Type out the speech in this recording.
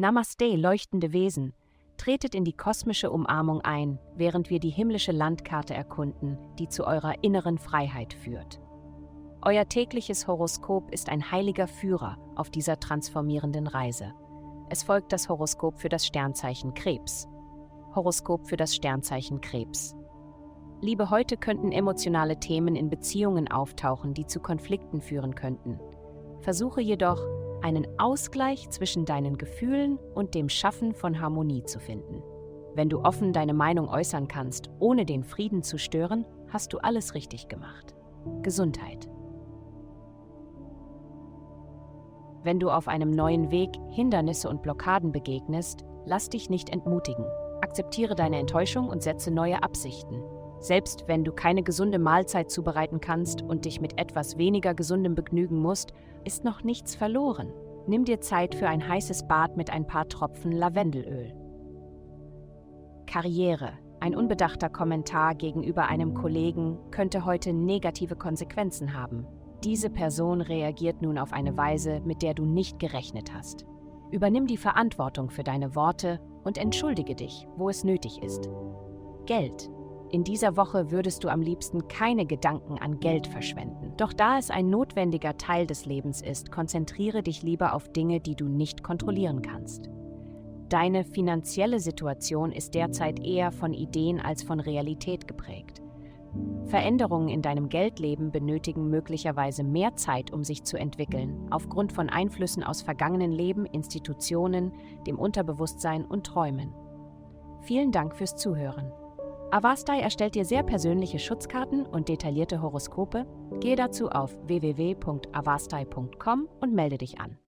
Namaste, leuchtende Wesen. Tretet in die kosmische Umarmung ein, während wir die himmlische Landkarte erkunden, die zu eurer inneren Freiheit führt. Euer tägliches Horoskop ist ein heiliger Führer auf dieser transformierenden Reise. Es folgt das Horoskop für das Sternzeichen Krebs. Horoskop für das Sternzeichen Krebs. Liebe, heute könnten emotionale Themen in Beziehungen auftauchen, die zu Konflikten führen könnten. Versuche jedoch, einen Ausgleich zwischen deinen Gefühlen und dem Schaffen von Harmonie zu finden. Wenn du offen deine Meinung äußern kannst, ohne den Frieden zu stören, hast du alles richtig gemacht. Gesundheit. Wenn du auf einem neuen Weg Hindernisse und Blockaden begegnest, lass dich nicht entmutigen. Akzeptiere deine Enttäuschung und setze neue Absichten. Selbst wenn du keine gesunde Mahlzeit zubereiten kannst und dich mit etwas weniger gesundem begnügen musst, ist noch nichts verloren. Nimm dir Zeit für ein heißes Bad mit ein paar Tropfen Lavendelöl. Karriere. Ein unbedachter Kommentar gegenüber einem Kollegen könnte heute negative Konsequenzen haben. Diese Person reagiert nun auf eine Weise, mit der du nicht gerechnet hast. Übernimm die Verantwortung für deine Worte und entschuldige dich, wo es nötig ist. Geld. In dieser Woche würdest du am liebsten keine Gedanken an Geld verschwenden. Doch da es ein notwendiger Teil des Lebens ist, konzentriere dich lieber auf Dinge, die du nicht kontrollieren kannst. Deine finanzielle Situation ist derzeit eher von Ideen als von Realität geprägt. Veränderungen in deinem Geldleben benötigen möglicherweise mehr Zeit, um sich zu entwickeln, aufgrund von Einflüssen aus vergangenen Leben, Institutionen, dem Unterbewusstsein und Träumen. Vielen Dank fürs Zuhören. Avastai erstellt dir sehr persönliche Schutzkarten und detaillierte Horoskope. Gehe dazu auf www.avastai.com und melde dich an.